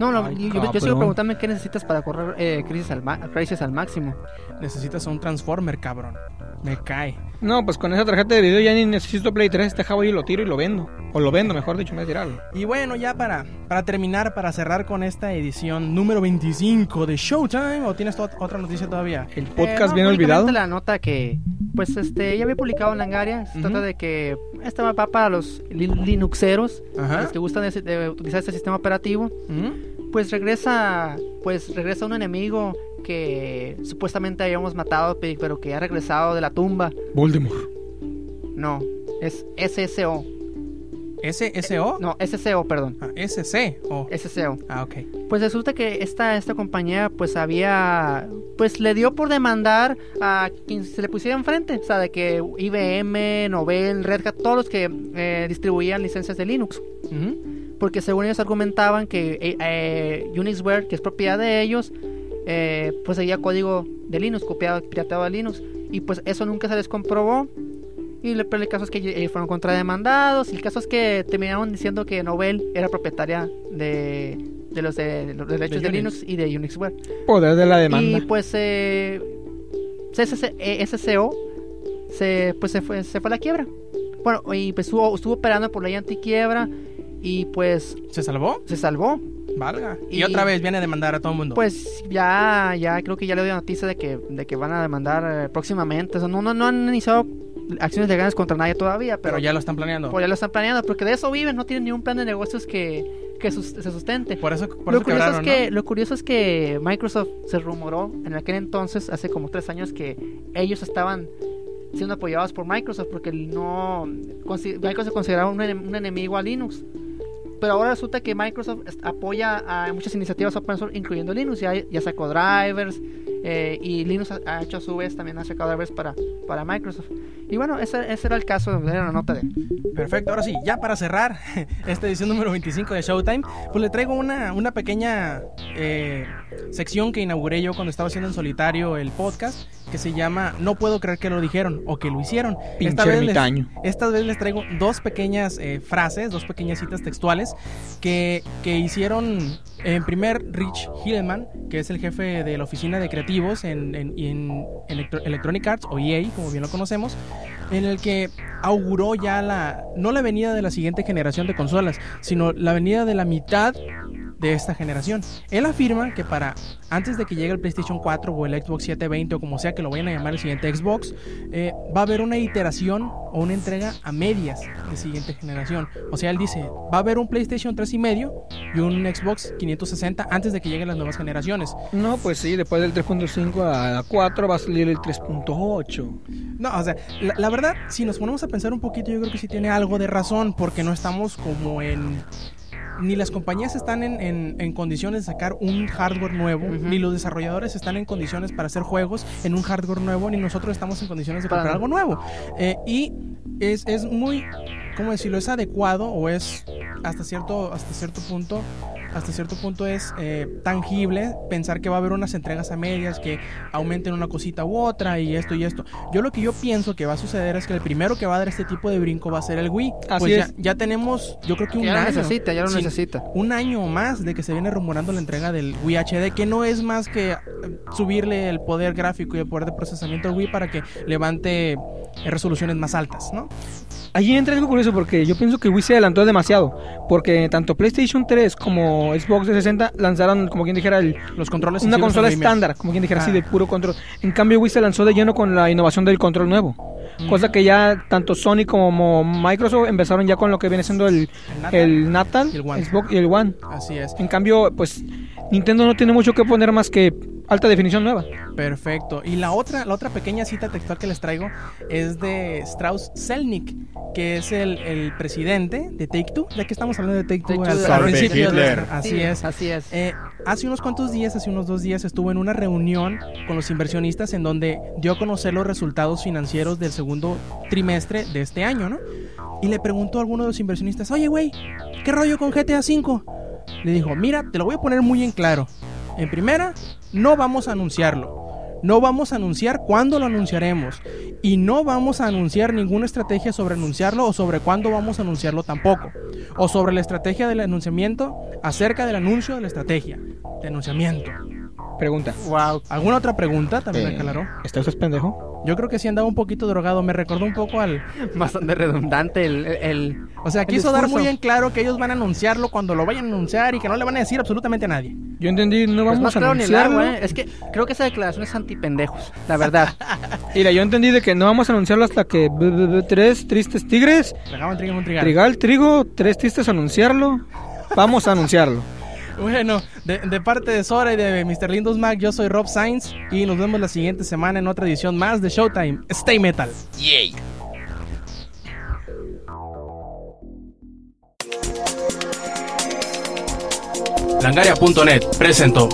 No, no, Ay, yo, sigo preguntándome qué necesitas para correr eh, Crisis, al Crisis al máximo. Necesitas un Transformer, cabrón. Me cae. No, pues con esa tarjeta de video ya ni necesito Play 3. Este jabo yo lo tiro y lo vendo. O lo vendo, mejor dicho, me voy a tirarlo. Y bueno, ya para, para terminar, para cerrar con esta edición número 25 de Showtime, ¿o tienes to- otra noticia todavía? El Eh, podcast no, bien olvidado. la nota que, pues, este, ya había publicado en Langaria. Se trata de que esta va para los li- Linuxeros, Ajá. los que gustan de, utilizar este sistema operativo. ¿Mm? Pues regresa, pues regresa un enemigo que supuestamente habíamos matado, pe- pero que ha regresado de la tumba. Voldemort. No, es SSO. ¿SSO? No, SSO, perdón. Ah, SC. Oh. SSO. Ah, ok. Pues resulta que esta, esta compañía pues había pues le dio por demandar a quien se le pusiera enfrente, o sea, de que IBM, Novell, Red Hat, todos los que eh, distribuían licencias de Linux. Porque según ellos argumentaban que eh, eh, Unixware, que es propiedad de ellos, eh, pues seguía código de Linux, copiado, pirateado de Linux, Y pues eso nunca se les comprobó. Y le- pero el caso es que fueron contrademandados. Y el caso es que terminaron diciendo que Nobel era propietaria de, de los, de, los derechos de. Linux y de Unixware. Poder de la demanda. Y pues eh, CSC eh, SCO se, pues, se, fue, se fue a la quiebra. Bueno, y pues estuvo, estuvo operando por ley antiquiebra. Y pues ¿Se salvó? se salvó. Valga. Y, Y- otra vez viene a demandar a todo el mundo. Pues ya, ya creo que ya le dio noticia de que, de que van a demandar eh, próximamente. O sea, no, no, no han iniciado acciones legales contra nadie todavía, pero, pero ya lo están planeando. pues ya lo están planeando, porque de eso viven, no tienen ni un plan de negocios que, que sus- se sustente. Por eso, por Lo eso curioso, es que, ¿no? lo curioso es que Microsoft se rumoró en aquel entonces, hace como tres años, que ellos estaban siendo apoyados por Microsoft porque no Microsoft consideraba un, un enemigo a Linux. Pero ahora resulta que Microsoft apoya a muchas iniciativas open source, incluyendo Linux. Ya, ya sacó drivers eh, y Linux ha, ha hecho a su vez también ha sacado drivers para, para Microsoft. Y bueno, ese, ese era el caso, era una nota de... Perfecto, ahora sí, ya para cerrar [LAUGHS] esta edición número 25 de Showtime, pues le traigo una, una pequeña eh, sección que inauguré yo cuando estaba haciendo en solitario el podcast, que se llama No puedo creer que lo dijeron o que lo hicieron. Pinche vez les, esta vez les traigo dos pequeñas eh, frases, dos pequeñas citas textuales que, que hicieron en primer Rich Hillman, que es el jefe de la oficina de creativos en, en- en Electro- Electronic Arts o EA, como bien lo conocemos, en el que auguró ya la no la venida de la siguiente generación de consolas, sino la venida de la mitad de esta generación. Él afirma que para antes de que llegue el PlayStation 4 o el Xbox 720 o como sea que lo vayan a llamar el siguiente Xbox, eh, va a haber una iteración o una entrega a medias de siguiente generación. O sea, él dice, va a haber un PlayStation 3 y medio y un Xbox 560 antes de que lleguen las nuevas generaciones. No, pues sí, después del 3.5 a la 4 va a salir el 3.8. No, o sea, la, la verdad, si nos ponemos a pensar un poquito, yo creo que sí tiene algo de razón, porque no estamos como en... Ni las compañías están en, en- en condiciones de sacar un hardware nuevo, ni los desarrolladores están en condiciones para hacer juegos en un hardware nuevo, ni nosotros estamos en condiciones de Para comprar nada. algo nuevo. Eh, y es, es muy, ¿cómo decirlo? Es adecuado o es hasta cierto, hasta cierto punto, hasta cierto punto es eh, tangible pensar que va a haber unas entregas a medias que aumenten una cosita u otra y esto y esto. Yo lo que yo pienso que va a suceder es que el primero que va a dar este tipo de brinco va a ser el Wii. Así pues ya, es. ya tenemos, yo creo que un Ya lo año. necesita, ya lo Sí, necesita. Un año más de que se viene rumorando la entrega del Wii HD, que no es más que eh, subirle el poder gráfico y el poder de procesamiento al Wii para que levante resoluciones más altas, ¿no? Allí entra algo curioso porque yo pienso que Wii se adelantó demasiado. Porque tanto PlayStation 3 como Xbox 360 lanzaron, como quien dijera, el- Los controles una consola estándar, como quien dijera así, Ah. de puro control. En cambio, Wii se lanzó de lleno con la innovación del control nuevo. Mm. Cosa que ya tanto Sony como Microsoft empezaron ya con lo que viene siendo el, El Natal. el Natal, Y el One. Xbox y el One. Así es. En cambio, pues Nintendo no tiene mucho que poner más que alta definición nueva. Perfecto. Y la otra, la otra pequeña cita textual que les traigo es de Strauss Zelnick, que es el, el presidente de Take Two. Ya que estamos hablando de Take Two Take-Two al, principio. de- Hitler. así Sí, es. Así es. Eh, hace unos cuantos días, hace unos dos días, estuvo en una reunión con los inversionistas en donde dio a conocer los resultados financieros del segundo trimestre de este año, ¿no? Y le preguntó a alguno de los inversionistas, oye, güey, ¿qué rollo con GTA V? Le dijo, mira, te lo voy a poner muy en claro. En primera, no vamos a anunciarlo. No vamos a anunciar cuándo lo anunciaremos. Y no vamos a anunciar ninguna estrategia sobre anunciarlo o sobre cuándo vamos a anunciarlo tampoco. O sobre la estrategia del anunciamiento acerca del anuncio de la estrategia de anunciamiento. Pregunta. Wow. ¿Alguna otra pregunta? También Eh, aclaró. ¿Está usted pendejo? Yo creo que sí andaba un poquito drogado. Me recordó un poco al... [LAUGHS] Bastante redundante el, el- O sea, El quiso dar muy en claro que ellos van a anunciarlo cuando lo vayan a anunciar y que no le van a decir absolutamente a nadie. Yo entendí, no Pues vamos más a claro ni el anunciarlo. agua, ¿eh? Es que creo que esa declaración es antipendejos, la verdad. [LAUGHS] Mira, yo entendí de que no vamos a anunciarlo hasta que b- b- b- tres tristes tigres, trigo trigal, trigo, tres tristes anunciarlo. Vamos a anunciarlo. Bueno, de, de parte de Sora y de Mr. Lindos Mac, yo soy Rob Sainz y nos vemos la siguiente semana en otra edición más de Showtime. Stay Metal. Langaria.net presentó